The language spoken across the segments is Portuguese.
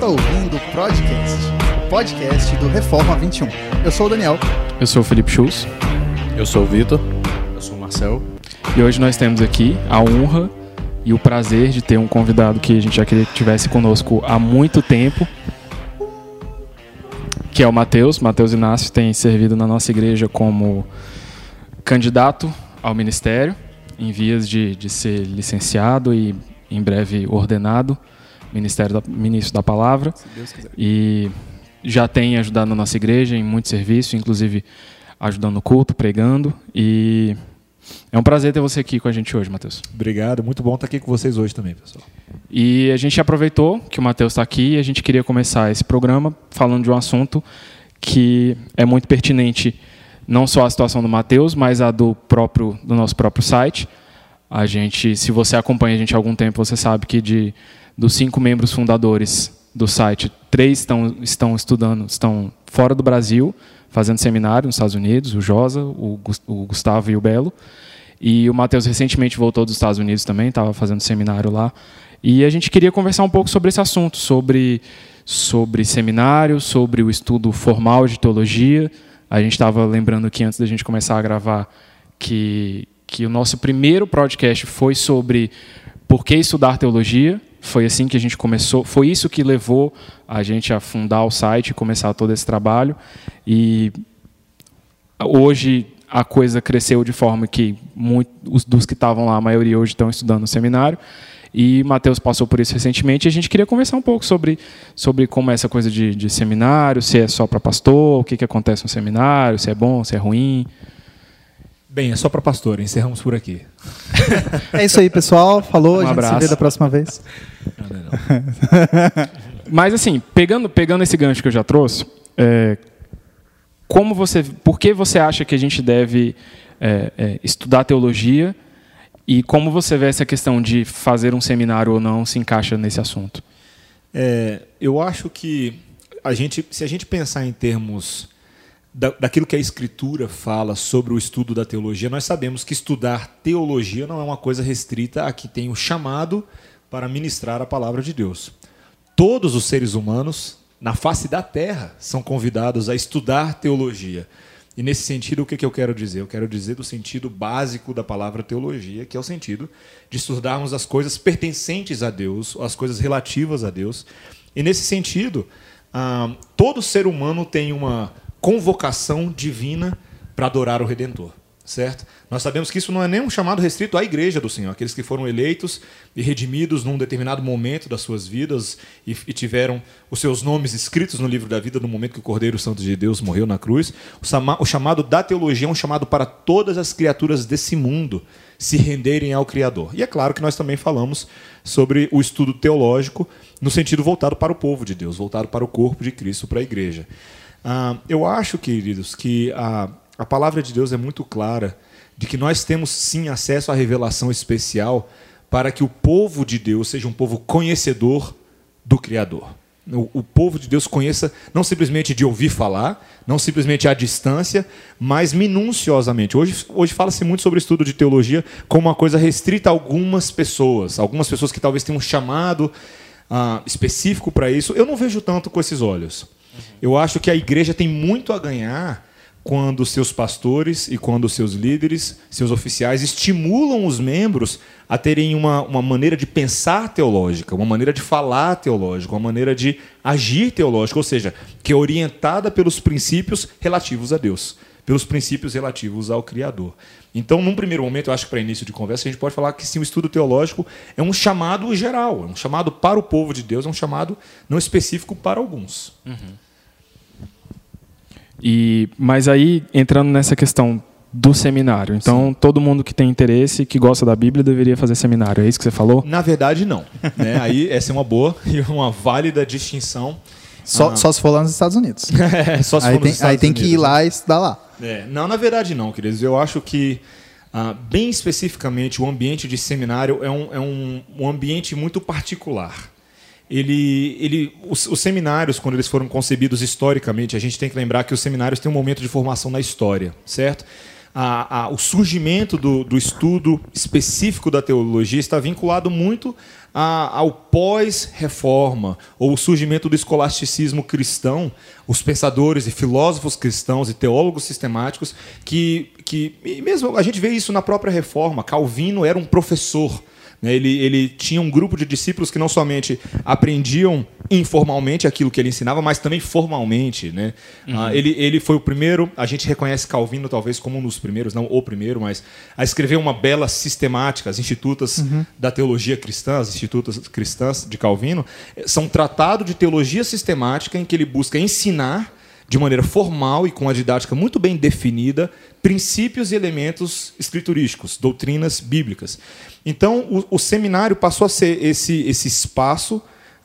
Está ouvindo o Podcast, o podcast do Reforma 21. Eu sou o Daniel. Eu sou o Felipe Schultz. Eu sou o Vitor. Eu sou o Marcel. E hoje nós temos aqui a honra e o prazer de ter um convidado que a gente já queria que tivesse conosco há muito tempo, que é o Matheus. Matheus Inácio tem servido na nossa igreja como candidato ao ministério, em vias de, de ser licenciado e em breve ordenado ministério da, ministro da palavra e já tem ajudado na nossa igreja em muito serviço, inclusive ajudando no culto, pregando e é um prazer ter você aqui com a gente hoje, Matheus. Obrigado, muito bom estar aqui com vocês hoje também, pessoal. E a gente aproveitou que o Matheus está aqui e a gente queria começar esse programa falando de um assunto que é muito pertinente não só a situação do Matheus, mas a do próprio do nosso próprio site. A gente, se você acompanha a gente há algum tempo, você sabe que de dos cinco membros fundadores do site, três estão, estão estudando, estão fora do Brasil, fazendo seminário nos Estados Unidos, o Josa, o, Gustavo e o Belo. E o Matheus recentemente voltou dos Estados Unidos também, estava fazendo seminário lá. E a gente queria conversar um pouco sobre esse assunto, sobre, sobre seminário, sobre o estudo formal de teologia. A gente estava lembrando aqui antes da gente começar a gravar que, que o nosso primeiro podcast foi sobre por que estudar teologia. Foi assim que a gente começou, foi isso que levou a gente a fundar o site começar todo esse trabalho. E hoje a coisa cresceu de forma que muitos dos que estavam lá, a maioria hoje estão estudando no seminário. E Matheus passou por isso recentemente. E a gente queria conversar um pouco sobre, sobre como é essa coisa de, de seminário, se é só para pastor, o que, que acontece no seminário, se é bom, se é ruim. Bem, é só para pastor, encerramos por aqui. é isso aí, pessoal. Falou, um a gente abraço. se vê da próxima vez. Não, não, não. Mas assim, pegando, pegando esse gancho que eu já trouxe, é, como você, por que você acha que a gente deve é, é, estudar teologia e como você vê essa questão de fazer um seminário ou não se encaixa nesse assunto? É, eu acho que a gente, se a gente pensar em termos da, daquilo que a Escritura fala sobre o estudo da teologia, nós sabemos que estudar teologia não é uma coisa restrita a que tem o chamado para ministrar a palavra de Deus. Todos os seres humanos na face da terra são convidados a estudar teologia. E nesse sentido, o que, eu quero dizer? Eu quero dizer do sentido básico da palavra teologia, que é o sentido de estudarmos as coisas pertencentes a Deus, as coisas relativas a Deus. E nesse sentido, ah, todo ser humano tem uma convocação divina para adorar o Redentor, certo? Nós sabemos que isso não é nem um chamado restrito à igreja do Senhor, aqueles que foram eleitos e redimidos num determinado momento das suas vidas e, e tiveram os seus nomes escritos no livro da vida no momento que o Cordeiro Santo de Deus morreu na cruz. O, o chamado da teologia é um chamado para todas as criaturas desse mundo se renderem ao Criador. E é claro que nós também falamos sobre o estudo teológico no sentido voltado para o povo de Deus, voltado para o corpo de Cristo, para a igreja. Ah, eu acho, queridos, que a, a palavra de Deus é muito clara de que nós temos sim acesso à revelação especial para que o povo de Deus seja um povo conhecedor do Criador. O, o, povo de Deus conheça não simplesmente de ouvir falar, não simplesmente à distância, mas minuciosamente. Hoje, hoje fala-se muito sobre estudo de teologia como uma coisa restrita a algumas pessoas, algumas pessoas que talvez tenham um chamado ah, específico para isso. Eu não vejo tanto com esses olhos. Eu acho que a igreja tem muito a ganhar quando seus pastores e quando seus líderes, seus oficiais, estimulam os membros a terem uma, uma maneira de pensar teológica, uma maneira de falar teológica, uma maneira de agir teológica, ou seja, que é orientada pelos princípios relativos a Deus, pelos princípios relativos ao Criador. Então, num primeiro momento, eu acho que para início de conversa, a gente pode falar que sim, o estudo teológico é um chamado geral, é um chamado para o povo de Deus, é um chamado não específico para alguns. Uhum. E, mas aí, entrando nessa questão do seminário. Então, Sim. todo mundo que tem interesse, que gosta da Bíblia, deveria fazer seminário. É isso que você falou? Na verdade, não. né? Aí, essa é uma boa e uma válida distinção. Só, ah. só se for lá nos Estados Unidos. é, só se aí for tem, Aí tem que ir lá né? e estudar lá. É. Não, na verdade, não, queridos. Eu acho que, ah, bem especificamente, o ambiente de seminário é um, é um, um ambiente muito particular ele, ele, os, os, seminários, quando eles foram concebidos historicamente, a gente tem que lembrar que os seminários têm um momento de formação na história, certo? a, a, o surgimento do, do, estudo específico da teologia está vinculado muito a, ao pós-reforma, ou o surgimento do escolasticismo cristão, os pensadores e filósofos cristãos e teólogos sistemáticos, que, que mesmo a gente vê isso na própria reforma. Calvino era um professor? Ele, ele tinha um grupo de discípulos que não somente aprendiam informalmente aquilo que ele ensinava, mas também formalmente. Né? Uhum. Ah, ele, ele foi o primeiro, a gente reconhece Calvino talvez como um dos primeiros, não o primeiro, mas a escrever uma bela sistemática. As institutas uhum. da teologia cristã, as institutas cristãs de Calvino, são um tratado de teologia sistemática em que ele busca ensinar de maneira formal e com a didática muito bem definida, princípios e elementos escriturísticos, doutrinas bíblicas. Então, o, o seminário passou a ser esse, esse espaço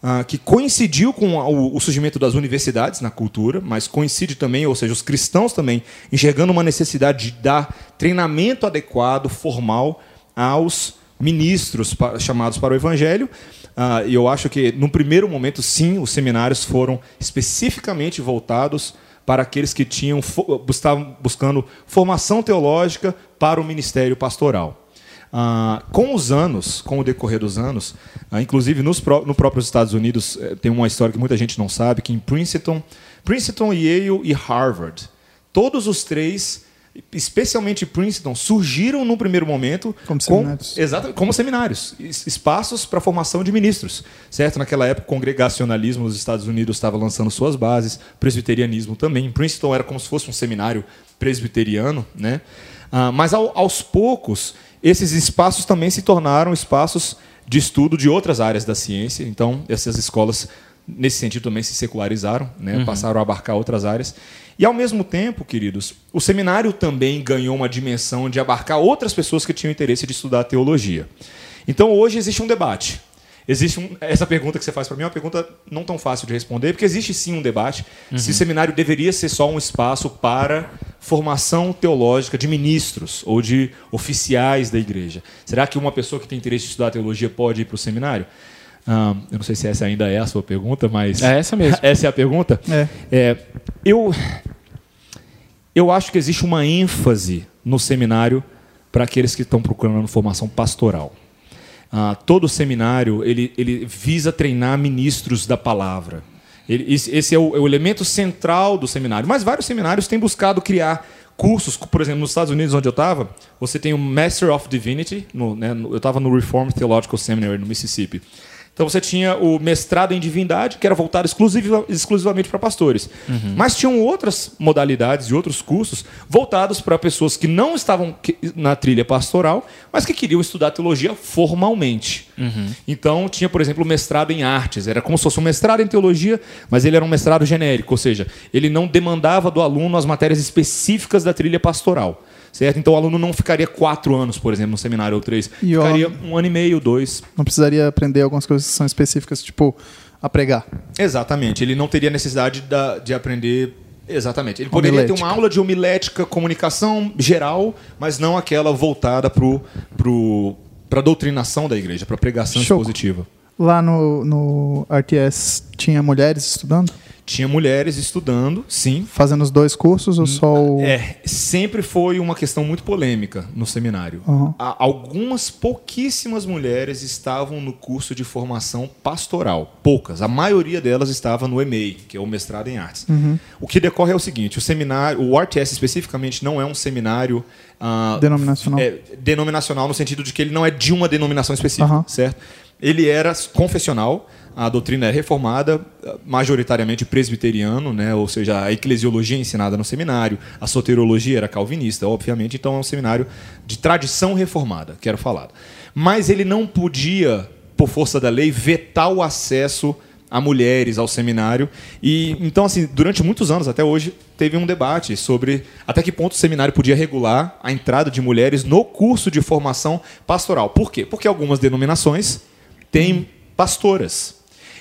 ah, que coincidiu com o, o, surgimento das universidades na cultura, mas coincide também, ou seja, os cristãos também enxergando uma necessidade de dar treinamento adequado, formal, aos ministros para, chamados para o evangelho. Uh, e eu acho que, no primeiro momento, sim, os seminários foram especificamente voltados para aqueles que tinham estavam buscando formação teológica para o ministério pastoral. Uh, com os anos, com o decorrer dos anos, uh, inclusive nos no próprios Estados Unidos, eh, tem uma história que muita gente não sabe, que em Princeton, Princeton, Yale e Harvard, todos os três especialmente Princeton, surgiram no primeiro momento como seminários, com, exato, como seminários, espaços para formação de ministros, certo? Naquela época, o congregacionalismo nos Estados Unidos estava lançando suas bases, presbiterianismo também. Princeton era como se fosse um seminário presbiteriano, né? Ah, mas ao, aos poucos, esses espaços também se tornaram espaços de estudo de outras áreas da ciência. Então, essas escolas nesse sentido também se secularizaram, né? Uhum. passaram a abarcar outras áreas. E ao mesmo tempo, queridos, o seminário também ganhou uma dimensão de abarcar outras pessoas que tinham interesse de estudar teologia. Então hoje existe um debate. Existe um, essa pergunta que você faz para mim é uma pergunta não tão fácil de responder, porque existe sim um debate uhum. se o seminário deveria ser só um espaço para formação teológica de ministros ou de oficiais da igreja. Será que uma pessoa que tem interesse em estudar teologia pode ir para o seminário? Um, eu não sei se essa ainda é a sua pergunta, mas. É essa mesmo. essa é a pergunta? É. é. eu, eu acho que existe uma ênfase no seminário para aqueles que estão procurando formação pastoral. Uh, todo seminário ele, ele visa treinar ministros da palavra. Ele, esse é o, é o elemento central do seminário. Mas vários seminários têm buscado criar cursos, por exemplo, nos Estados Unidos, onde eu estava, você tem o Master of Divinity, no, né, eu estava no Reformed Theological Seminary, no Mississippi. Então você tinha o mestrado em divindade, que era voltado exclusiva, exclusivamente para pastores. Uhum. Mas tinham outras modalidades e outros cursos voltados para pessoas que não estavam na trilha pastoral, mas que queriam estudar teologia formalmente. Uhum. Então tinha, por exemplo, o mestrado em artes. Era como se fosse um mestrado em teologia, mas ele era um mestrado genérico, ou seja, ele não demandava do aluno as matérias específicas da trilha pastoral certo? Então o aluno não ficaria quatro anos, por exemplo, no seminário ou três. E ficaria um ano e meio, dois. Não precisaria aprender algumas coisas que são específicas, tipo a pregar. Exatamente. Ele não teria necessidade da, de aprender Exatamente. Ele poderia homilética. ter uma aula de homilética, comunicação geral, mas não aquela voltada para pro, pro, a doutrinação da igreja, para a pregação Show. expositiva. Lá no, no RTS tinha mulheres estudando? Tinha mulheres estudando, sim. Fazendo os dois cursos ou só o... É, sempre foi uma questão muito polêmica no seminário. Uhum. Algumas pouquíssimas mulheres estavam no curso de formação pastoral. Poucas. A maioria delas estava no EMEI, que é o mestrado em artes. Uhum. O que decorre é o seguinte, o seminário, o RTS especificamente não é um seminário... Uh, denominacional. É, denominacional no sentido de que ele não é de uma denominação específica, uhum. certo? Ele era confessional, a doutrina é reformada, majoritariamente presbiteriano, né? ou seja, a eclesiologia ensinada no seminário, a soteriologia era calvinista, obviamente, então é um seminário de tradição reformada, quero falar. Mas ele não podia, por força da lei, vetar o acesso a mulheres ao seminário. E então assim, durante muitos anos até hoje teve um debate sobre até que ponto o seminário podia regular a entrada de mulheres no curso de formação pastoral. Por quê? Porque algumas denominações têm pastoras.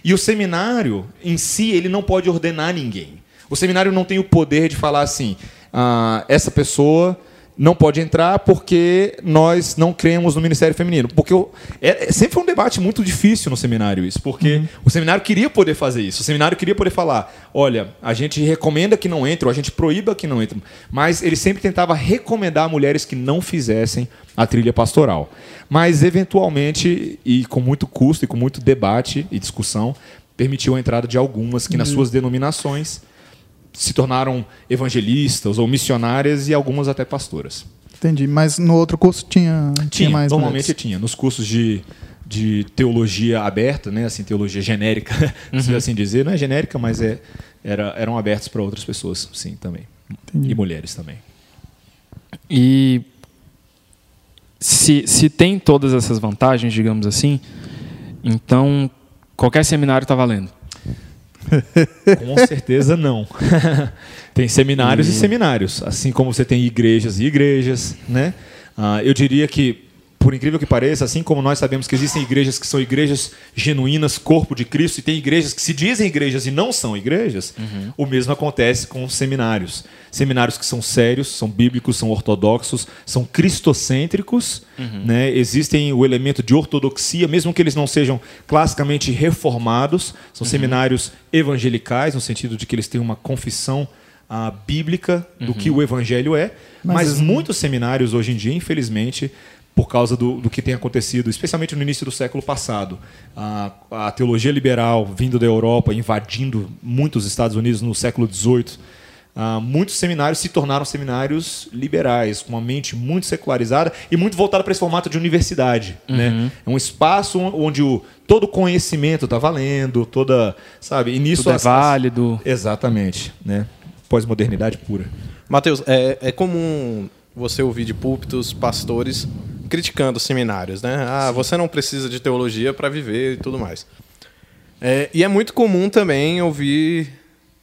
E o seminário em si, ele não pode ordenar ninguém. O seminário não tem o poder de falar assim, ah, essa pessoa não pode entrar porque nós não cremos no ministério feminino. Porque eu, é, é, sempre foi um debate muito difícil no seminário isso, porque uhum. o seminário queria poder fazer isso. O seminário queria poder falar, olha, a gente recomenda que não entre, ou a gente proíba que não entre. Mas ele sempre tentava recomendar a mulheres que não fizessem a trilha pastoral. Mas, eventualmente, e com muito custo e com muito debate e discussão, permitiu a entrada de algumas que, nas uhum. suas denominações, se tornaram evangelistas ou missionárias e algumas até pastoras. Entendi, mas no outro curso tinha, tinha, tinha mais Normalmente mulheres. tinha. Nos cursos de, de teologia aberta, né, assim, teologia genérica, uhum. se assim dizer, não é genérica, mas é, era, eram abertos para outras pessoas, sim, também. Entendi. E mulheres também. E se, se tem todas essas vantagens, digamos assim, então qualquer seminário está valendo. Com certeza não. tem seminários e... e... seminários, assim como você tem igrejas e igrejas, né? Uh, eu diria que por incrível que pareça, assim como nós sabemos que existem igrejas que são igrejas genuínas, corpo de Cristo, e tem igrejas que se dizem igrejas e não são igrejas, uhum. o mesmo acontece com seminários. Seminários que são sérios, são bíblicos, são ortodoxos, são cristocêntricos, uhum. né? existem o elemento de ortodoxia, mesmo que eles não sejam classicamente reformados, são uhum. seminários evangelicais, no sentido de que eles têm uma confissão a ah, bíblica do que uhum. o evangelho é, mas, mas muitos seminários hoje em dia, infelizmente, por causa do, do, que tem acontecido, especialmente no início do século passado. A, a, teologia liberal vindo da Europa, invadindo muitos Estados Unidos no século XVIII. Uh, muitos seminários se tornaram seminários liberais, com uma mente muito secularizada e muito voltada para esse formato de universidade. Uhum. Né? É um espaço onde o, todo conhecimento está valendo, toda. sabe? E nisso Tudo é válido. Exatamente. Né? Pós-modernidade pura. Mateus, é, é comum você ouvir de púlpitos pastores criticando seminários, né? Ah, você não precisa de teologia para viver e tudo mais. É, e é muito comum também ouvir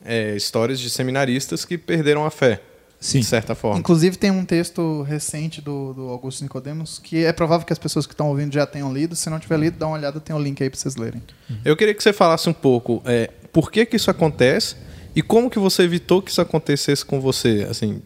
é, histórias de seminaristas que perderam a fé, Sim. de certa forma. Inclusive tem um texto recente do, do Augusto Nicodemos que é provável que as pessoas que estão ouvindo já tenham lido. Se não tiver lido, dá uma olhada, tem o um link aí para vocês lerem. Uhum. Eu queria que você falasse um pouco é, por que, que isso acontece e como que você evitou que isso acontecesse com você, assim,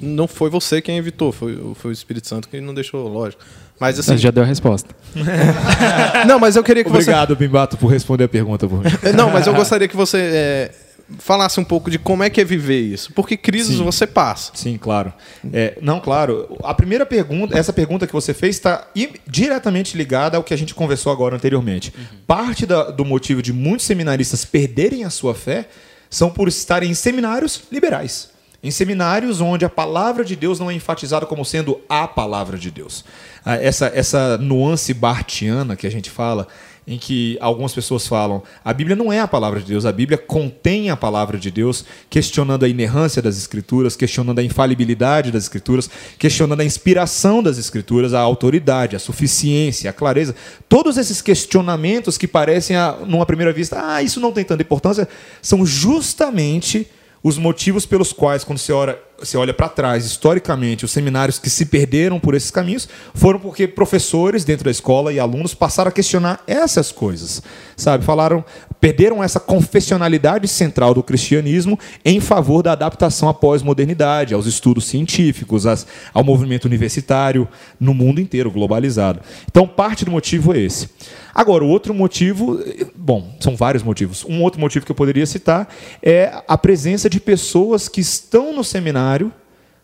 não foi você quem evitou, foi, foi o Espírito Santo que não deixou, lógico. Mas assim. já deu a resposta. não, mas eu queria que Obrigado, você. Obrigado, Bimbato, por responder a pergunta. Por... não, mas eu gostaria que você é, falasse um pouco de como é que é viver isso. Porque crises Sim. você passa. Sim, claro. É, não, claro. A primeira pergunta, essa pergunta que você fez está diretamente ligada ao que a gente conversou agora anteriormente. Uhum. Parte da, do motivo de muitos seminaristas perderem a sua fé são por estarem em seminários liberais em seminários onde a palavra de Deus não é enfatizada como sendo a palavra de Deus. Ah, essa, essa nuance bartiana que a gente fala, em que algumas pessoas falam a Bíblia não é a palavra de Deus, a Bíblia contém a palavra de Deus, questionando a inerrância das Escrituras, questionando a infalibilidade das Escrituras, questionando a inspiração das Escrituras, a autoridade, a suficiência, a clareza. Todos esses questionamentos que parecem, numa primeira vista, ah, isso não tem tanta importância, são justamente os motivos pelos quais, quando você olha, você olha para trás, historicamente, os seminários que se perderam por esses caminhos foram porque professores dentro da escola e alunos passaram a questionar essas coisas, sabe? Falaram, perderam essa confessionalidade central do cristianismo em favor da adaptação à pós-modernidade, aos estudos científicos, às, ao movimento universitário no mundo inteiro, globalizado. Então, parte do motivo é esse. Agora, o outro motivo, bom, são vários motivos. Um outro motivo que eu poderia citar é a presença de pessoas que estão no seminário,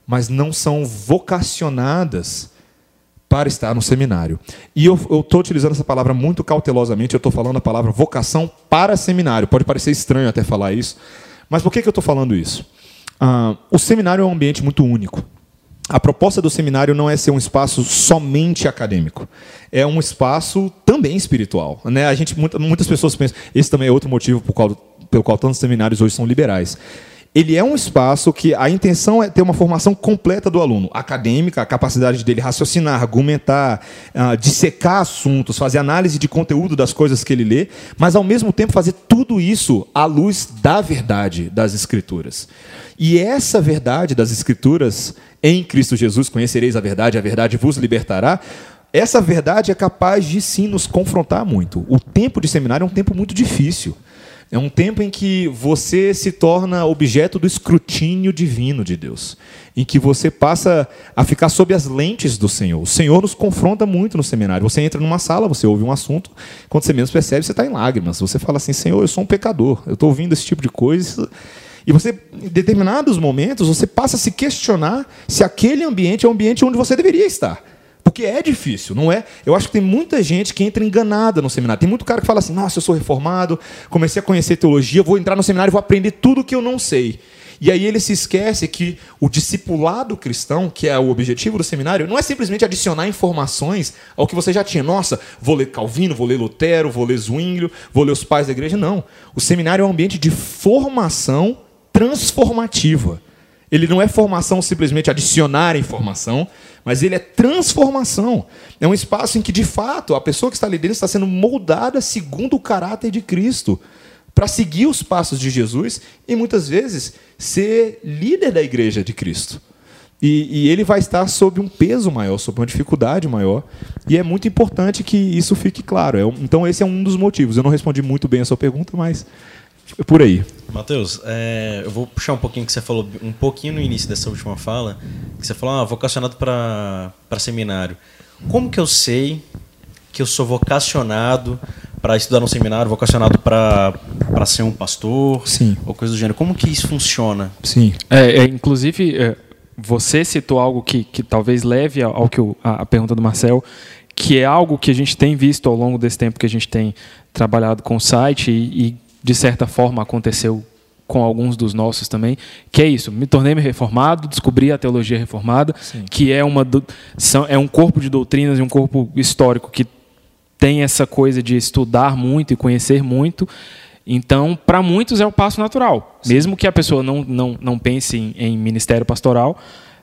mas não são vocacionadas para estar no seminário. E eu estou utilizando essa palavra muito cautelosamente, eu estou falando a palavra vocação para seminário. Pode parecer estranho até falar isso, mas por que, que eu estou falando isso? Ah, o seminário é um ambiente muito único a proposta do seminário não é ser um espaço somente acadêmico, é um espaço também espiritual. Né? A gente, muitas pessoas pensam, esse também é outro motivo qual, pelo qual tantos seminários hoje são liberais. Ele é um espaço que a intenção é ter uma formação completa do aluno, acadêmica, a capacidade dele raciocinar, argumentar, uh, dissecar assuntos, fazer análise de conteúdo das coisas que ele lê, mas ao mesmo tempo fazer tudo isso à luz da verdade das Escrituras. E essa verdade das Escrituras em Cristo Jesus conhecereis a verdade, a verdade vos libertará. Essa verdade é capaz de sim nos confrontar muito. O tempo de seminário é um tempo muito difícil. É um tempo em que você se torna objeto do escrutínio divino de Deus, em que você passa a ficar sob as lentes do Senhor. O Senhor nos confronta muito no seminário. Você entra numa sala, você ouve um assunto, quando você menos percebe, você está em lágrimas. Você fala assim: Senhor, eu sou um pecador, eu estou ouvindo esse tipo de coisa. E você, em determinados momentos, você passa a se questionar se aquele ambiente é o ambiente onde você deveria estar. Porque é difícil, não é? Eu acho que tem muita gente que entra enganada no seminário. Tem muito cara que fala assim: nossa, eu sou reformado, comecei a conhecer teologia, vou entrar no seminário e vou aprender tudo que eu não sei. E aí ele se esquece que o discipulado cristão, que é o objetivo do seminário, não é simplesmente adicionar informações ao que você já tinha. Nossa, vou ler Calvino, vou ler Lutero, vou ler Zwinglio, vou ler os pais da igreja. Não. O seminário é um ambiente de formação transformativa. Ele não é formação simplesmente adicionar informação, mas ele é transformação. É um espaço em que, de fato, a pessoa que está ali dentro está sendo moldada segundo o caráter de Cristo, para seguir os passos de Jesus e muitas vezes ser líder da igreja de Cristo. E, e, ele vai estar sob um peso maior, sob uma dificuldade maior. E é muito importante que isso fique claro. É, então, esse é um dos motivos. Eu não respondi muito bem a sua pergunta, mas por aí. Matheus, é, eu vou puxar um pouquinho que você falou, um pouquinho no início dessa última fala, que você falou, ah, vocacionado para seminário. Como que eu sei que eu sou vocacionado para estudar no seminário, vocacionado para ser um pastor, Sim. ou coisa do gênero? Como que isso funciona? Sim. É, é inclusive, é, você citou algo que, que talvez leve ao que o, a, a pergunta do Marcel, que é algo que a gente tem visto ao longo desse tempo que a gente tem trabalhado com o site e, e de certa forma aconteceu com alguns dos nossos também, que é isso, me tornei reformado, descobri a teologia reformada, Sim. que é uma são, é um corpo de doutrinas e um corpo histórico que tem essa coisa de estudar muito e conhecer muito. Então, para muitos é o passo natural, Sim. mesmo que a pessoa não não, não pense em, em ministério pastoral.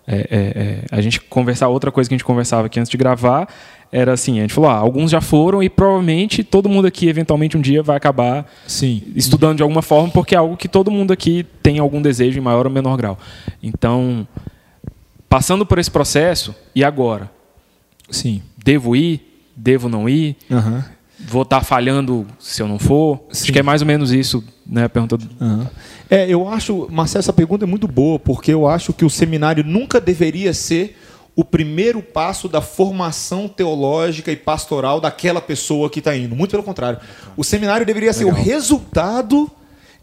É, é, é, a gente conversar outra coisa que a gente conversava aqui antes de gravar era assim, a gente falou, ah, alguns já foram e provavelmente todo mundo aqui eventualmente um dia vai acabar Sim. estudando de alguma forma, porque é algo que todo mundo aqui tem algum desejo em maior ou menor grau. Então, passando por esse processo, e agora? Sim. Devo ir? Devo não ir? Uhum. Vou estar tá falhando se eu não for? Sim. Acho que é mais ou menos isso, né? A pergunta uhum. É, eu acho, Marcelo, essa pergunta é muito boa, porque eu acho que o seminário nunca deveria ser o primeiro passo da formação teológica e pastoral daquela pessoa que está indo. Muito pelo contrário. O seminário deveria ser Legal. o resultado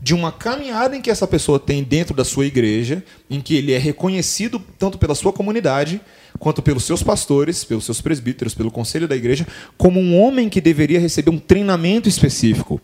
de uma caminhada em que essa pessoa tem dentro da sua igreja, em que ele é reconhecido tanto pela sua comunidade, quanto pelos seus pastores, pelos seus presbíteros, pelo conselho da igreja, como um homem que deveria receber um treinamento específico.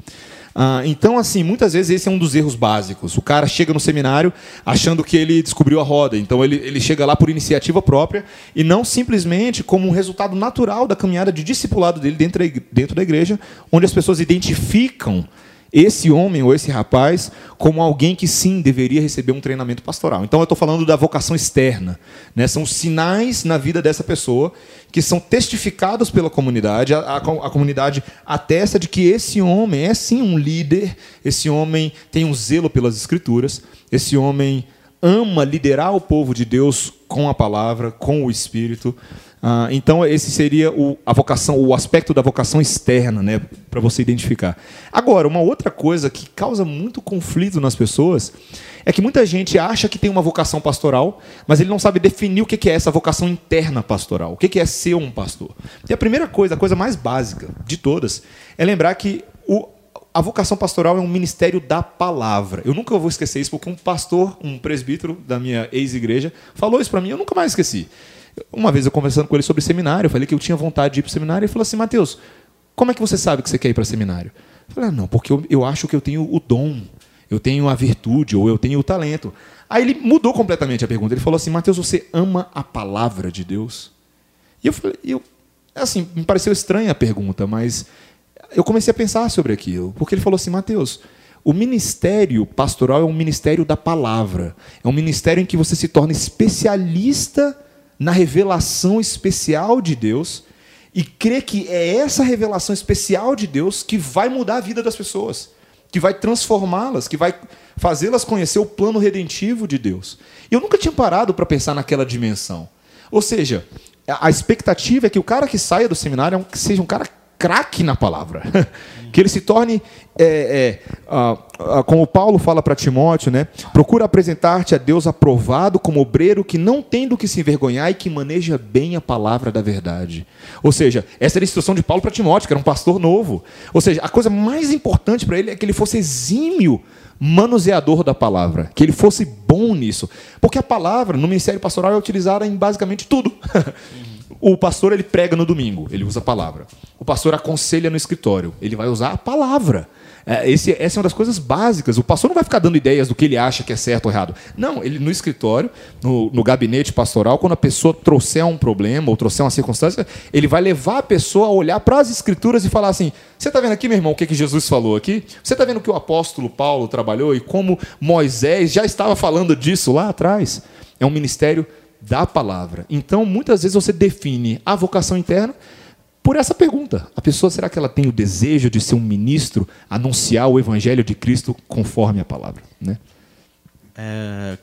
Ah, então, assim, muitas vezes esse é um dos erros básicos. O cara chega no seminário achando que ele descobriu a roda. Então, ele, ele chega lá por iniciativa própria e não simplesmente como um resultado natural da caminhada de discipulado dele dentro da, dentro da igreja, onde as pessoas identificam esse homem ou esse rapaz como alguém que sim deveria receber um treinamento pastoral. Então eu estou falando da vocação externa. Né? São sinais na vida dessa pessoa que são testificados pela comunidade. A, a, a, comunidade atesta de que esse homem é sim um líder, esse homem tem um zelo pelas escrituras, esse homem ama liderar o povo de Deus com a palavra, com o Espírito. Ah, então esse seria o, a vocação, o aspecto da vocação externa, né, para você identificar. Agora, uma outra coisa que causa muito conflito nas pessoas é que muita gente acha que tem uma vocação pastoral, mas ele não sabe definir o que é essa vocação interna pastoral, o que é ser um pastor. E a primeira coisa, a coisa mais básica de todas, é lembrar que o, a vocação pastoral é um ministério da palavra. Eu nunca vou esquecer isso, porque um pastor, um presbítero da minha ex-igreja, falou isso para mim, eu nunca mais esqueci. Uma vez eu conversando com ele sobre seminário, eu falei que eu tinha vontade de ir para seminário, ele falou assim: Mateus, como é que você sabe que você quer ir para seminário? Eu falei: ah, não, porque eu, eu acho que eu tenho o dom, eu tenho a virtude, ou eu tenho o talento. Aí ele mudou completamente a pergunta. Ele falou assim: Mateus, você ama a palavra de Deus? E eu falei: eu, assim, me pareceu estranha a pergunta, mas eu comecei a pensar sobre aquilo. Porque ele falou assim: Mateus, o ministério pastoral é um ministério da palavra. É um ministério em que você se torna especialista na revelação especial de Deus e crê que é essa revelação especial de Deus que vai mudar a vida das pessoas, que vai transformá-las, que vai fazê-las conhecer o plano redentivo de Deus. Eu nunca tinha parado para pensar naquela dimensão. Ou seja, a expectativa é que o cara que saia do seminário é seja um cara craque na palavra. que ele se torne, é, é, ah, ah, como Paulo fala para Timóteo, né? procura apresentar-te a Deus aprovado como obreiro que não tem do que se envergonhar e que maneja bem a palavra da verdade. Ou seja, essa era a instrução de Paulo para Timóteo, que era um pastor novo. Ou seja, a coisa mais importante para ele é que ele fosse exímio manuseador da palavra, que ele fosse bom nisso. Porque a palavra no ministério pastoral é utilizada em basicamente tudo. O pastor ele prega no domingo, ele usa a palavra. O pastor aconselha no escritório, ele vai usar a palavra. É, esse, essa é uma das coisas básicas. O pastor não vai ficar dando ideias do que ele acha que é certo ou errado. Não, ele no escritório, no, no gabinete pastoral, quando a pessoa trouxer um problema ou trouxer uma circunstância, ele vai levar a pessoa a olhar para as escrituras e falar assim: Você está vendo aqui, meu irmão, o que, que Jesus falou aqui? Você está vendo que o apóstolo Paulo trabalhou e como Moisés já estava falando disso lá atrás? É um ministério da palavra. Então, muitas vezes você define a vocação interna por essa pergunta. A pessoa, será que ela tem o desejo de ser um ministro, anunciar o evangelho de Cristo conforme a palavra? Né? É,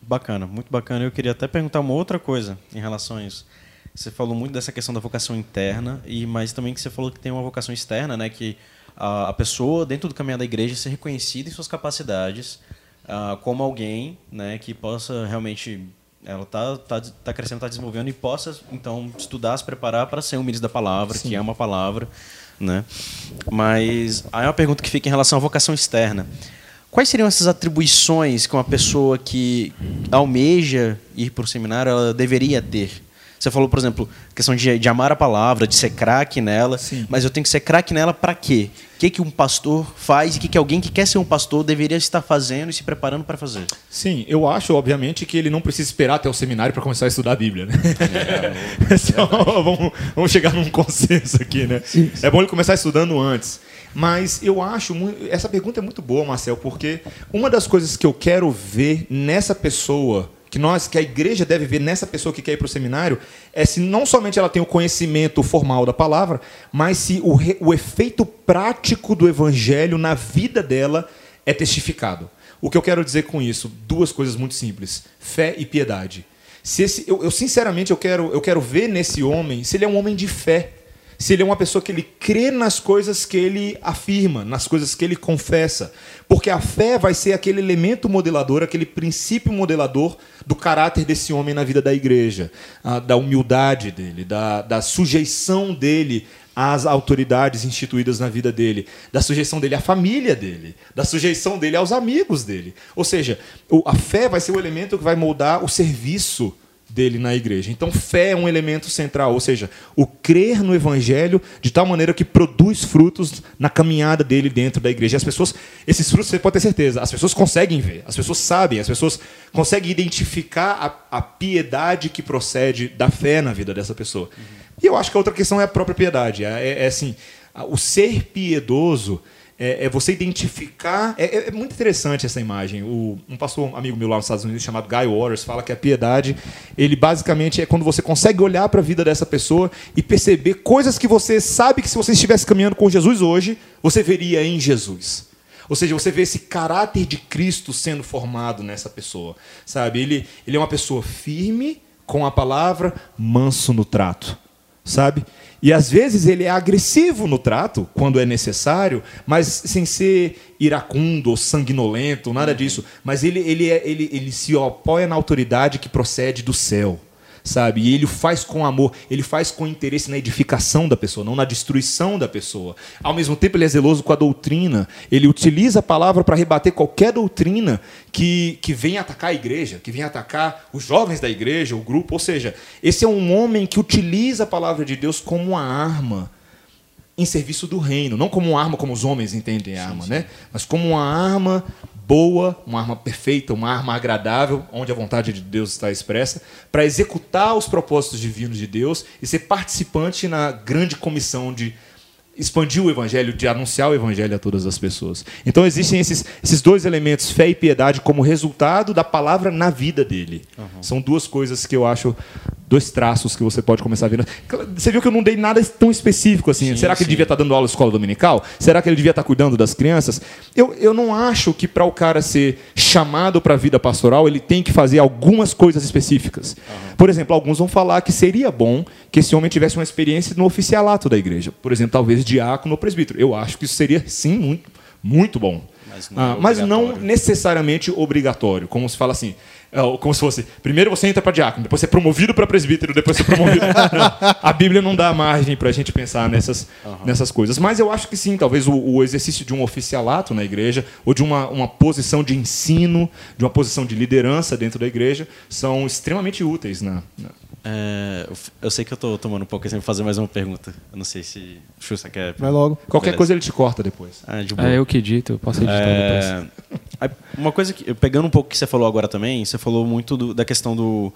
bacana, muito bacana. Eu queria até perguntar uma outra coisa em relação a isso. Você falou muito dessa questão da vocação interna, e mas também que você falou que tem uma vocação externa, né? Que a, a pessoa, dentro do caminho da igreja, ser reconhecida em suas capacidades uh, como alguém né, que possa realmente ela está tá, tá crescendo, está desenvolvendo e possa, então, estudar, se preparar para ser um ministro da palavra, Sim. que é uma palavra. Né? Mas aí é uma pergunta que fica em relação à vocação externa. Quais seriam essas atribuições que uma pessoa que almeja ir para o seminário ela deveria ter? Você falou, por exemplo, questão de, de amar a palavra, de ser craque nela, Sim. mas eu tenho que ser craque nela para quê? O que, que um pastor faz e o que, que alguém que quer ser um pastor deveria estar fazendo e se preparando para fazer? Sim, eu acho, obviamente, que ele não precisa esperar até o seminário para começar a estudar a Bíblia. Né? É, vamos, vamos, chegar num consenso aqui, né? Sim, sim. É bom ele começar estudando antes. Mas eu acho, essa pergunta é muito boa, Marcel, porque uma das coisas que eu quero ver nessa pessoa que nós, que a igreja deve ver nessa pessoa que quer ir para o seminário, é se não somente ela tem o conhecimento formal da palavra, mas se o, re, o efeito prático do evangelho na vida dela é testificado. O que eu quero dizer com isso? Duas coisas muito simples: fé e piedade. Se esse, eu, eu sinceramente eu quero, eu quero ver nesse homem se ele é um homem de fé se ele é uma pessoa que ele crê nas coisas que ele afirma, nas coisas que ele confessa. Porque a fé vai ser aquele elemento modelador, aquele princípio modelador do caráter desse homem na vida da igreja, da humildade dele, da, da sujeição dele às autoridades instituídas na vida dele, da sujeição dele à família dele, da sujeição dele aos amigos dele. Ou seja, a fé vai ser o elemento que vai moldar o serviço dele na igreja. Então, fé é um elemento central, ou seja, o crer no evangelho de tal maneira que produz frutos na caminhada dele dentro da igreja. E as pessoas, esses frutos você pode ter certeza, as pessoas conseguem ver, as pessoas sabem, as pessoas conseguem identificar a, a piedade que procede da fé na vida dessa pessoa. Uhum. E eu acho que a outra questão é a própria piedade. É, é, é assim, o ser piedoso é, é você identificar. É, é, é, muito interessante essa imagem. O, um pastor um amigo meu lá nos Estados Unidos, chamado Guy Waters, fala que a piedade, ele basicamente é quando você consegue olhar para a vida dessa pessoa e perceber coisas que você sabe que se você estivesse caminhando com Jesus hoje, você veria em Jesus. Ou seja, você vê esse caráter de Cristo sendo formado nessa pessoa. Sabe? Ele, ele é uma pessoa firme com a palavra, manso no trato. Sabe? E às vezes ele é agressivo no trato, quando é necessário, mas sem ser iracundo ou sanguinolento, nada uhum. disso. Mas ele, ele, é, ele, ele se apoia na autoridade que procede do céu sabe? E ele faz com amor, ele faz com interesse na edificação da pessoa, não na destruição da pessoa. Ao mesmo tempo, ele é zeloso com a doutrina, ele utiliza a palavra para rebater qualquer doutrina que, que venha atacar a igreja, que venha atacar os jovens da igreja, o grupo. Ou seja, esse é um homem que utiliza a palavra de Deus como uma arma em serviço do reino, não como uma arma como os homens entendem a arma, sim, sim. né? Mas como uma arma boa, uma arma perfeita, uma arma agradável, onde a vontade de Deus está expressa, para executar os propósitos divinos de Deus e ser participante na grande comissão de expandir o evangelho, de anunciar o evangelho a todas as pessoas. Então existem esses, esses dois elementos, fé e piedade, como resultado da palavra na vida dele. Uhum. São duas coisas que eu acho dois traços que você pode começar a ver. Você viu que eu não dei nada tão específico assim. Sim, Será que ele sim. devia estar dando aula na escola dominical? Será que ele devia estar cuidando das crianças? Eu, eu não acho que para o cara ser chamado para a vida pastoral, ele tem que fazer algumas coisas específicas. Por exemplo, alguns vão falar que seria bom que esse homem tivesse uma experiência no oficialato da igreja. Por exemplo, talvez diácono ou presbítero. Eu acho que isso seria, sim, muito, muito bom. Mas não é Ah, mas não necessariamente obrigatório. Como se fala assim, é, como se fosse, primeiro você entra para diácono, depois você é promovido para presbítero, depois você é promovido. Não, a Bíblia não dá margem para a gente pensar nessas, nessas coisas. Mas eu acho que sim, talvez o, o exercício de um oficialato na igreja, ou de uma, uma posição de ensino, de uma posição de liderança dentro da igreja, são extremamente úteis. Na, na- É, eu sei que eu tô tomando um pouco assim, vou fazer mais uma pergunta. Eu não sei se o Xuxa quer. Vai logo. Qualquer Beleza. coisa ele te corta depois. Ah, de boa. É eu que edito, eu posso editar depois. É, aí, uma coisa que, pegando um pouco o que você falou agora também, você falou muito do- da questão do,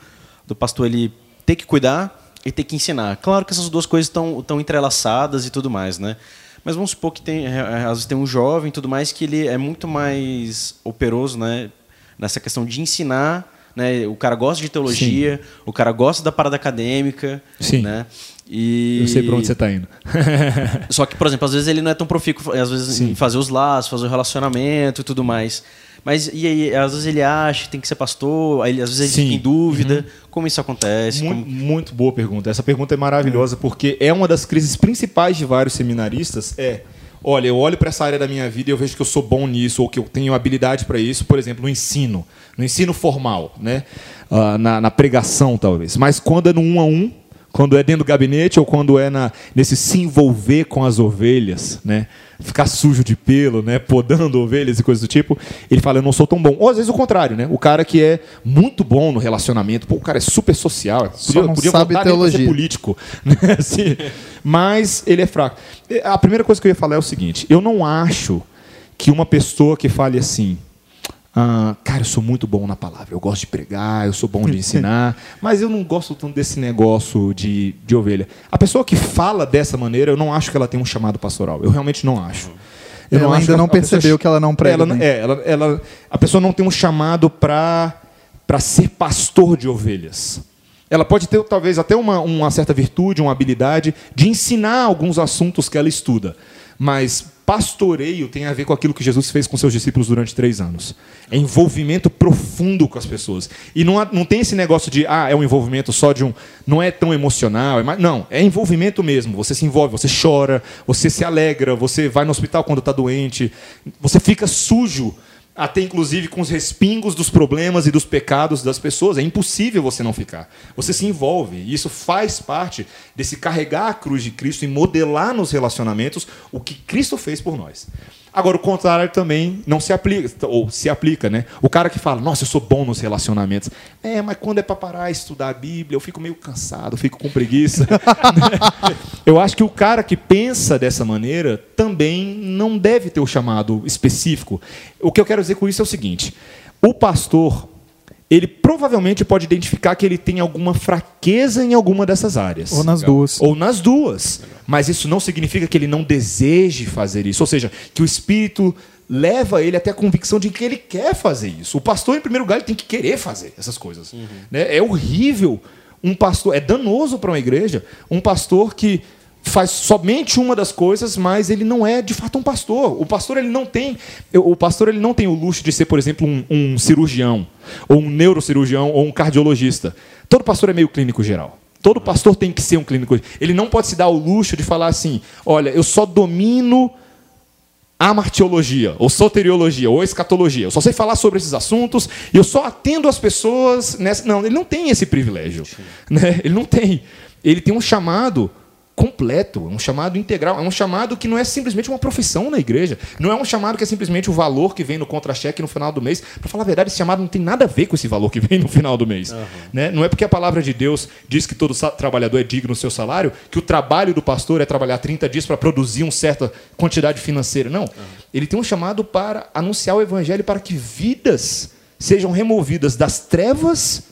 do pastor ele ter que cuidar e ter que ensinar. Claro que essas duas coisas estão entrelaçadas e tudo mais, né? Mas vamos supor que tem, é, às vezes tem um jovem e tudo mais que ele é muito mais operoso, né? Nessa questão de ensinar, né? O cara gosta de teologia, o cara gosta da parada acadêmica, Sim. né? E Eu sei para onde você está indo. só que, por exemplo, às vezes ele não é tão profícuo, às vezes em fazer os laços, fazer o relacionamento e tudo mais. Mas e aí, às vezes ele acha que tem que ser pastor, aí, às vezes ele Sim. fica em dúvida. Como isso acontece? Muito, Como- muito boa pergunta. Essa pergunta é maravilhosa porque é uma das crises principais de vários seminaristas. É, olha, eu olho para essa área da minha vida e eu vejo que eu sou bom nisso ou que eu tenho habilidade para isso. Por exemplo, no ensino, no ensino formal, né, Ah, na, na pregação talvez. Mas quando é no um a um, quando é dentro do gabinete ou quando é na, nesse se envolver com as ovelhas, né? Ficar sujo de pelo, né? Podando ovelhas e coisas do tipo, ele fala, eu não sou tão bom. Ou às vezes o contrário, né? O cara que é muito bom no relacionamento, pô, o cara é super social, Só não sabe voltar nele pra ser teologia. político, né? Assim, mas ele é fraco. A primeira coisa que eu ia falar é o seguinte: eu não acho que uma pessoa que fale assim, ah, cara, eu sou muito bom na palavra, eu gosto de pregar, eu sou bom de ensinar, mas eu não gosto tanto desse negócio de, de ovelha. A pessoa que fala dessa maneira, eu não acho que ela tem um chamado pastoral. Eu realmente não acho. Eu Ela acho ainda a- não a pessoa- percebeu que ela não prega Ela, bem. é, ela, ela- a pessoa não tem um chamado para para ser pastor de ovelhas. Ela pode ter talvez até uma, uma certa virtude, uma habilidade de ensinar alguns assuntos que ela estuda, mas pastoreio tem a ver com aquilo que Jesus fez com seus discípulos durante três anos. É envolvimento profundo com as pessoas. E não, há- não tem esse negócio de, ah, é um envolvimento só de um. Não é tão emocional. É mais, não, é envolvimento mesmo. Você se envolve, você chora, você se alegra, você vai no hospital quando está doente, você fica sujo até inclusive com os respingos dos problemas e dos pecados das pessoas. É impossível você não ficar. Você se envolve. E isso faz parte desse carregar a cruz de Cristo e modelar nos relacionamentos o que Cristo fez por nós. Agora, o contrário também não se aplica, ou se aplica, né? O cara que fala, nossa, eu sou bom nos relacionamentos. É, mas quando é para parar e estudar a Bíblia, eu fico meio cansado, eu fico com preguiça. eu acho que o cara que pensa dessa maneira também não deve ter o chamado específico. O que eu quero dizer com isso é o seguinte: o pastor, ele provavelmente pode identificar que ele tem alguma fraqueza em alguma dessas áreas. Ou nas duas. Ou nas duas. Mas isso não significa que ele não deseje fazer isso. Ou seja, que o Espírito leva ele até a convicção de que ele quer fazer isso. O pastor, em primeiro lugar, ele tem que querer fazer essas coisas. Né? É horrível um pastor, é danoso para uma igreja, um pastor que faz somente uma das coisas, mas ele não é de fato um pastor. O pastor ele não tem, o pastor ele não tem o luxo de ser, por exemplo, um, um cirurgião, ou um neurocirurgião, ou um cardiologista. Todo pastor é meio clínico geral. Todo pastor tem que ser um clínico. Ele não pode se dar o luxo de falar assim: olha, eu só domino a martiologia, ou soteriologia, ou escatologia. Eu só sei falar sobre esses assuntos e eu só atendo as pessoas nessa. Não, ele não tem esse privilégio. Né? Ele não tem. Ele tem um chamado completo, um chamado integral, é um chamado que não é simplesmente uma profissão na igreja, não é um chamado que é simplesmente o valor que vem no contra-cheque no final do mês. Para falar a verdade, esse chamado não tem nada a ver com esse valor que vem no final do mês. Né? Não é porque a palavra de Deus diz que todo trabalhador é digno do seu salário, que o trabalho do pastor é trabalhar 30 dias para produzir uma certa quantidade financeira. Não. Ele tem um chamado para anunciar o evangelho para que vidas sejam removidas das trevas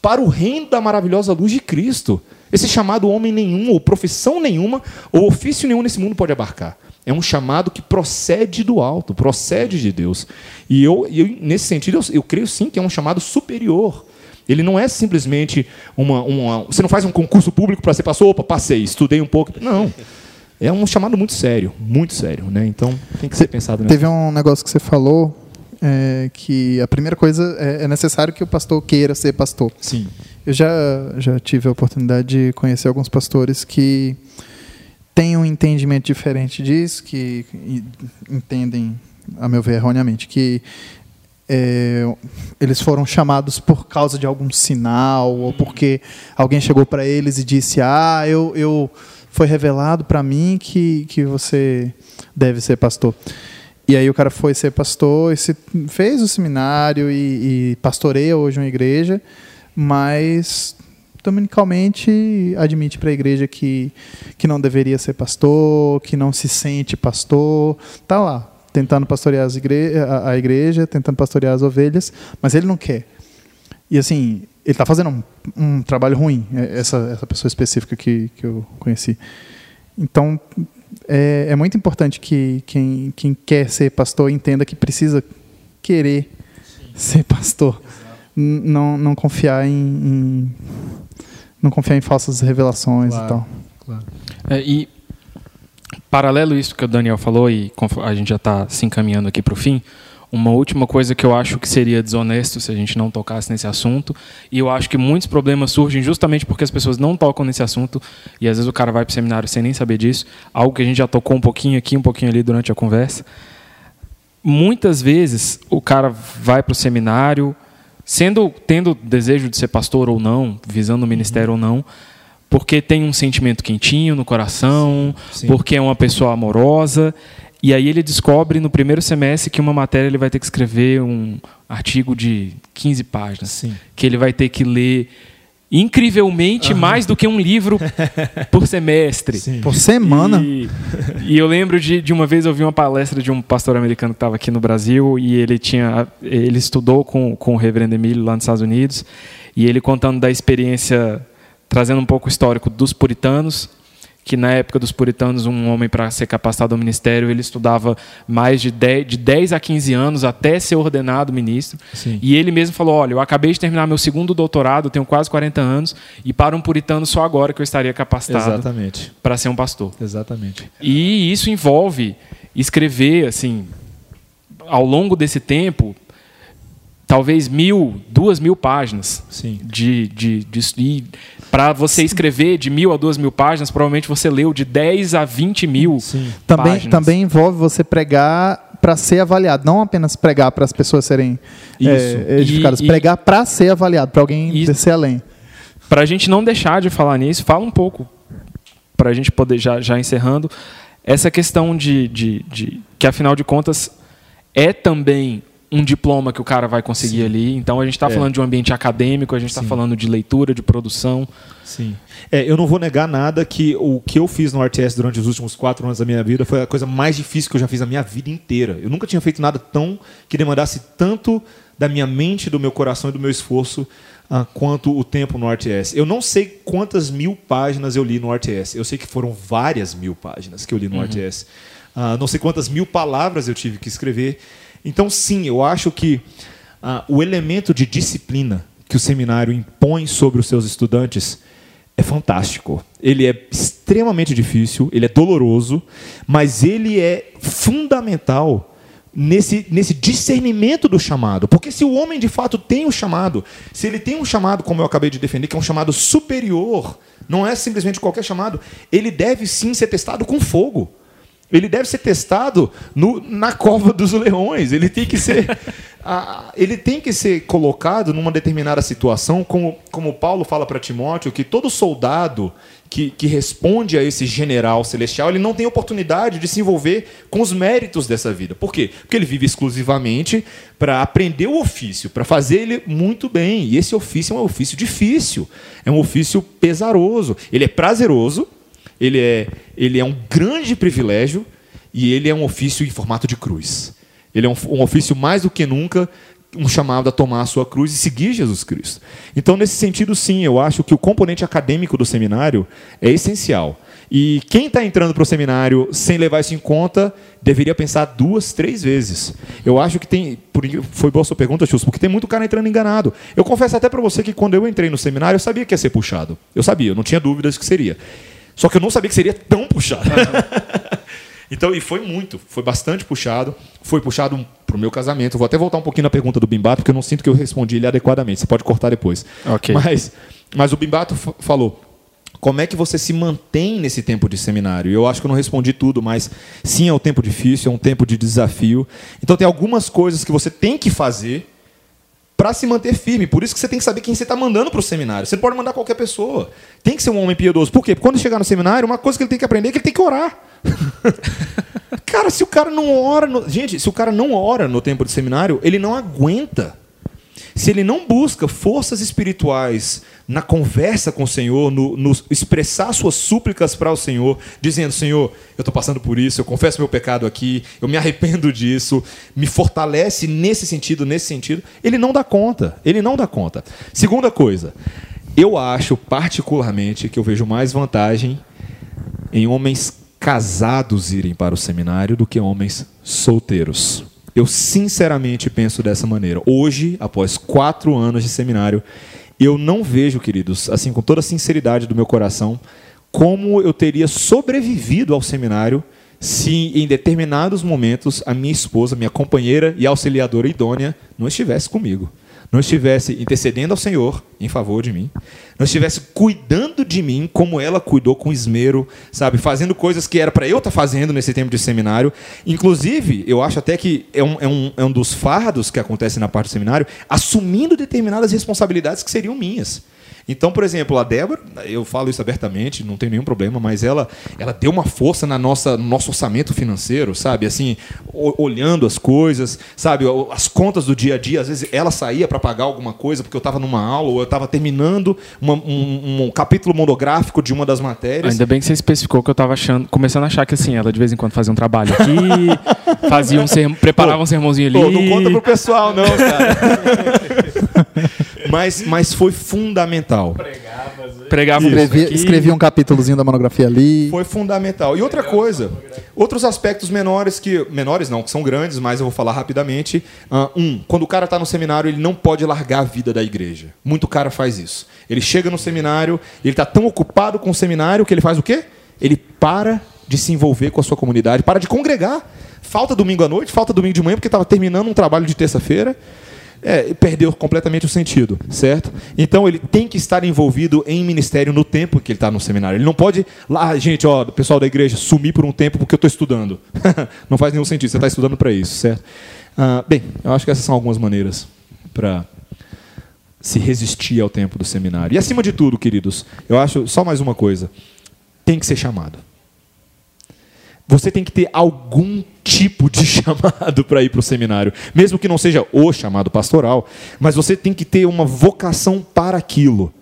para o reino da maravilhosa luz de Cristo. Esse chamado homem nenhum, ou profissão nenhuma, ou ofício nenhum nesse mundo pode abarcar. É um chamado que procede do alto, procede de Deus. E eu, eu nesse sentido, eu, eu creio sim que é um chamado superior. Ele não é simplesmente uma, uma você não faz um concurso público para ser pastor, opa, passei, estudei um pouco. Não. É um chamado muito sério, muito sério, né? Então tem que ser pensado nisso. Teve um negócio que você falou é, que a primeira coisa é, é necessário que o pastor queira ser pastor. Sim. Eu já, já tive a oportunidade de conhecer alguns pastores que têm um entendimento diferente disso, que entendem, a meu ver, erroneamente, que é, eles foram chamados por causa de algum sinal ou porque alguém chegou para eles e disse: Ah, eu, eu foi revelado para mim que, que você deve ser pastor. E aí o cara foi ser pastor, e se, fez o seminário e, e pastoreia hoje uma igreja, mas dominicalmente admite para a igreja que, que não deveria ser pastor, que não se sente pastor, tá lá tentando pastorear as igre a, igreja, tentando pastorear as ovelhas, mas ele não quer. E assim, ele está fazendo um, um trabalho ruim, é, essa, essa pessoa específica que, que eu conheci. Então, é, é muito importante que quem, quem quer ser pastor entenda que precisa querer ser pastor. Não, não confiar em, em- não confiar em falsas revelações Claro. e tal. É, e paralelo a isso que o Daniel falou e a gente já está se encaminhando aqui para o fim, uma última coisa que eu acho que seria desonesto se a gente não tocasse nesse assunto, e eu acho que muitos problemas surgem justamente porque as pessoas não tocam nesse assunto, e às vezes o cara vai para o seminário sem nem saber disso, algo que a gente já tocou um pouquinho aqui, um pouquinho ali durante a conversa. Muitas vezes o cara vai para o seminário, sendo tendo desejo de ser pastor ou não, visando o ministério ou não, porque tem um sentimento quentinho no coração, sim. porque é uma pessoa amorosa, e aí ele descobre no primeiro semestre que uma matéria ele vai ter que escrever um artigo de 15 páginas, Sim. que ele vai ter que ler incrivelmente mais do que um livro por semestre. Sim. Por semana, E, e eu lembro de, de uma vez eu vi uma palestra de um pastor americano que estava aqui no Brasil e ele tinha ele estudou com, com o reverendo Emílio lá nos Estados Unidos e ele contando da experiência trazendo um pouco o histórico dos puritanos que na época dos puritanos um homem para ser capacitado ao ministério ele estudava mais de 10, de 10 a 15 anos até ser ordenado ministro Sim. e ele mesmo falou olha eu acabei de terminar meu segundo doutorado tenho quase 40 anos e para um puritano só agora que eu estaria capacitado para ser um pastor Exatamente. e isso envolve escrever, assim, ao longo desse tempo, talvez mil, duas mil páginas Sim. de, de, de para você escrever de mil a duas mil páginas, provavelmente você leu de 10 a 20 mil Sim. também, páginas. também envolve você pregar para ser avaliado, não apenas pregar para as pessoas serem é, edificadas, e- pregar para ser avaliado, para alguém E- descer além. Para a gente não deixar de falar nisso, fala um pouco, para a gente poder, já, já encerrando, essa questão de, de, de- que, afinal de contas, é também um diploma que o cara vai conseguir ali. Então, a gente está É. falando de um ambiente acadêmico, a gente está Sim. falando de leitura, de produção. Sim. É, eu não vou negar nada que o que eu fiz no RTS durante os últimos quatro anos da minha vida foi a coisa mais difícil que eu já fiz na minha vida inteira. Eu nunca tinha feito nada tão que demandasse tanto da minha mente, do meu coração e do meu esforço ah, quanto o tempo no RTS. Eu não sei quantas mil páginas eu li no RTS. Eu sei que foram várias mil páginas que eu li no RTS. Ah, não sei quantas mil palavras eu tive que escrever. Então, sim, eu acho que ah, o elemento de disciplina que o seminário impõe sobre os seus estudantes é fantástico. Ele é extremamente difícil, ele é doloroso, mas ele é fundamental nesse, nesse discernimento do chamado. Porque se o homem de fato tem o chamado, se ele tem um chamado, como eu acabei de defender, que é um chamado superior, não é simplesmente qualquer chamado, ele deve sim ser testado com fogo. Ele deve ser testado no- na cova dos leões. Ele tem que ser, ah, ele tem que ser colocado numa determinada situação, como, como Paulo fala para Timóteo, que todo soldado que, que responde a esse general celestial, ele não tem oportunidade de se envolver com os méritos dessa vida. Por quê? Porque ele vive exclusivamente para aprender o ofício, para fazer ele muito bem. E esse ofício é um ofício difícil, é um ofício pesaroso. Ele é prazeroso, ele é, ele é um grande privilégio e ele é um ofício em formato de cruz. Ele é um, um ofício mais do que nunca um chamado a tomar a sua cruz e seguir Jesus Cristo. Então, nesse sentido, sim, eu acho que o componente acadêmico do seminário é essencial. E quem está entrando para o seminário sem levar isso em conta deveria pensar duas, três vezes. Eu acho que tem. Foi boa a sua pergunta, Chus, porque tem muito cara entrando enganado. Eu confesso até para você que quando eu entrei no seminário, eu sabia que ia ser puxado. Eu sabia, eu não tinha dúvidas que seria. Só que eu não sabia que seria tão puxado. então, e foi muito, foi bastante puxado. Foi puxado para o meu casamento. Vou até voltar um pouquinho na pergunta do Bimbato, porque eu não sinto que eu respondi ele adequadamente. Você pode cortar depois. Ok. Mas, mas o Bimbato falou como é que você se mantém nesse tempo de seminário? Eu acho que eu não respondi tudo, mas sim, é um tempo difícil, é um tempo de desafio. Então tem algumas coisas que você tem que fazer para se manter firme. Por isso que você tem que saber quem você está mandando para o seminário. Você não pode mandar qualquer pessoa. Tem que ser um homem piedoso. Por quê? Porque quando chegar no seminário, uma coisa que ele tem que aprender é que ele tem que orar. cara, se o cara não ora. No... Gente, se o cara não ora no tempo de seminário, ele não aguenta. Se ele não busca forças espirituais na conversa com o Senhor, no, no expressar suas súplicas para o Senhor, dizendo: Senhor, eu estou passando por isso, eu confesso meu pecado aqui, eu me arrependo disso, me fortalece nesse sentido, nesse sentido, ele não dá conta. Ele não dá conta. Segunda coisa, eu acho particularmente que eu vejo mais vantagem em homens casados irem para o seminário do que homens solteiros. Eu sinceramente penso dessa maneira. Hoje, após quatro anos de seminário, eu não vejo, queridos, assim com toda a sinceridade do meu coração, como eu teria sobrevivido ao seminário se em determinados momentos a minha esposa, minha companheira e auxiliadora idônea não estivesse comigo não estivesse intercedendo ao Senhor em favor de mim, não estivesse cuidando de mim como ela cuidou com esmero, sabe, fazendo coisas que era para eu estar tá fazendo nesse tempo de seminário. Inclusive, eu acho até que é um, é, um, é um dos fardos que acontece na parte do seminário, assumindo determinadas responsabilidades que seriam minhas. Então, por exemplo, a Débora, eu falo isso abertamente, não tem nenhum problema, mas ela, ela deu uma força na nossa, no nosso orçamento financeiro, sabe? Assim, olhando as coisas, sabe? As contas do dia a dia, às vezes ela saía para pagar alguma coisa porque eu estava numa aula ou eu estava terminando uma, um, um, capítulo monográfico de uma das matérias. Ainda bem que você especificou que eu estava achando, começando a achar que assim, ela de vez em quando fazia um trabalho aqui, fazia um preparava pô, um sermãozinho ali. Pô, não conta pro pessoal, não, cara. mas, mas foi fundamental. Pregava, escrevi, escrevi um capítulozinho da monografia ali. Foi fundamental. E outra coisa, outros aspectos menores que menores não, que são grandes, mas eu vou falar rapidamente. Uh, um, quando o cara está no seminário, ele não pode largar a vida da igreja. Muito cara faz isso. Ele chega no seminário, ele está tão ocupado com o seminário que ele faz o quê? Ele para de se envolver com a sua comunidade, para de congregar. Falta domingo à noite, falta domingo de manhã porque estava terminando um trabalho de terça-feira é, perdeu completamente o sentido, certo? Então ele tem que estar envolvido em ministério no tempo que ele está no seminário. Ele não pode, lá, gente, ó, pessoal da igreja, sumir por um tempo porque eu estou estudando. não faz nenhum sentido, você está estudando para isso, certo? Ah, bem, eu acho que essas são algumas maneiras para se resistir ao tempo do seminário. E acima de tudo, queridos, eu acho só mais uma coisa: tem que ser chamado. Você tem que ter algum tipo de chamado para ir para o seminário, mesmo que não seja o chamado pastoral, mas você tem que ter uma vocação para aquilo.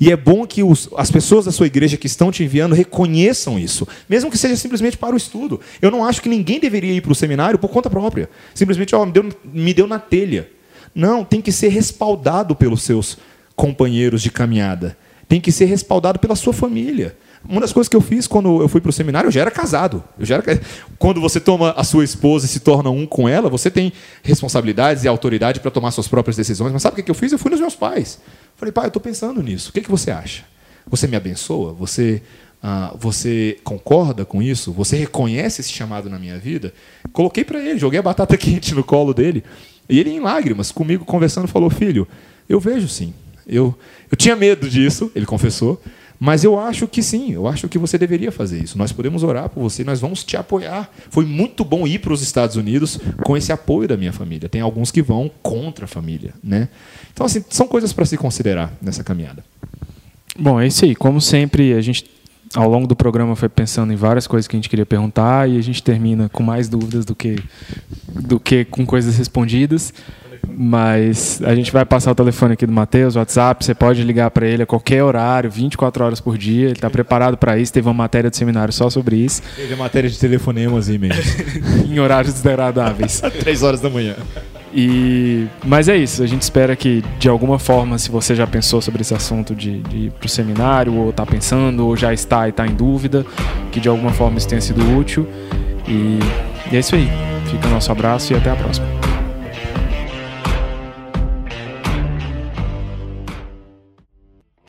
E é bom que os, as pessoas da sua igreja que estão te enviando reconheçam isso, mesmo que seja simplesmente para o estudo. Eu não acho que ninguém deveria ir para o seminário por conta própria. Simplesmente, ó, me deu, me deu na telha. Não, tem que ser respaldado pelos seus companheiros de caminhada. Tem que ser respaldado pela sua família. Uma das coisas que eu fiz quando eu fui para o seminário, eu já era casado. Eu já era... Quando você toma a sua esposa e se torna um com ela, você tem responsabilidades e autoridade para tomar suas próprias decisões. Mas sabe o que eu fiz? Eu fui nos meus pais. Falei, pai, eu estou pensando nisso. O que, que você acha? Você me abençoa? Você, ah, você concorda com isso? Você reconhece esse chamado na minha vida? Coloquei para ele, joguei a batata quente no colo dele. E ele, em lágrimas, comigo conversando, falou: Filho, eu vejo sim. Eu, eu tinha medo disso, ele confessou. Mas eu acho que sim, eu acho que você deveria fazer isso. Nós podemos orar por você, nós vamos te apoiar. Foi muito bom ir para os Estados Unidos com esse apoio da minha família. Tem alguns que vão contra a família, né? Então assim, são coisas para se considerar nessa caminhada. Bom, é isso aí. Como sempre, a gente ao longo do programa foi pensando em várias coisas que a gente queria perguntar e a gente termina com mais dúvidas do que do que com coisas respondidas. Mas a gente vai passar o telefone aqui do Matheus, o WhatsApp, você pode ligar para ele a qualquer horário, 24 horas por dia. Ele está preparado para isso. Teve uma matéria de seminário só sobre isso. Teve matéria de telefonemas e e-mails. em horários desagradáveis. Três horas da manhã. E, mas é isso, a gente espera que de alguma forma, se você já pensou sobre esse assunto de, de ir para o seminário, ou está pensando, ou já está e está em dúvida, que de alguma forma isso tenha sido útil. E, e é isso aí. Fica o nosso abraço e até a próxima.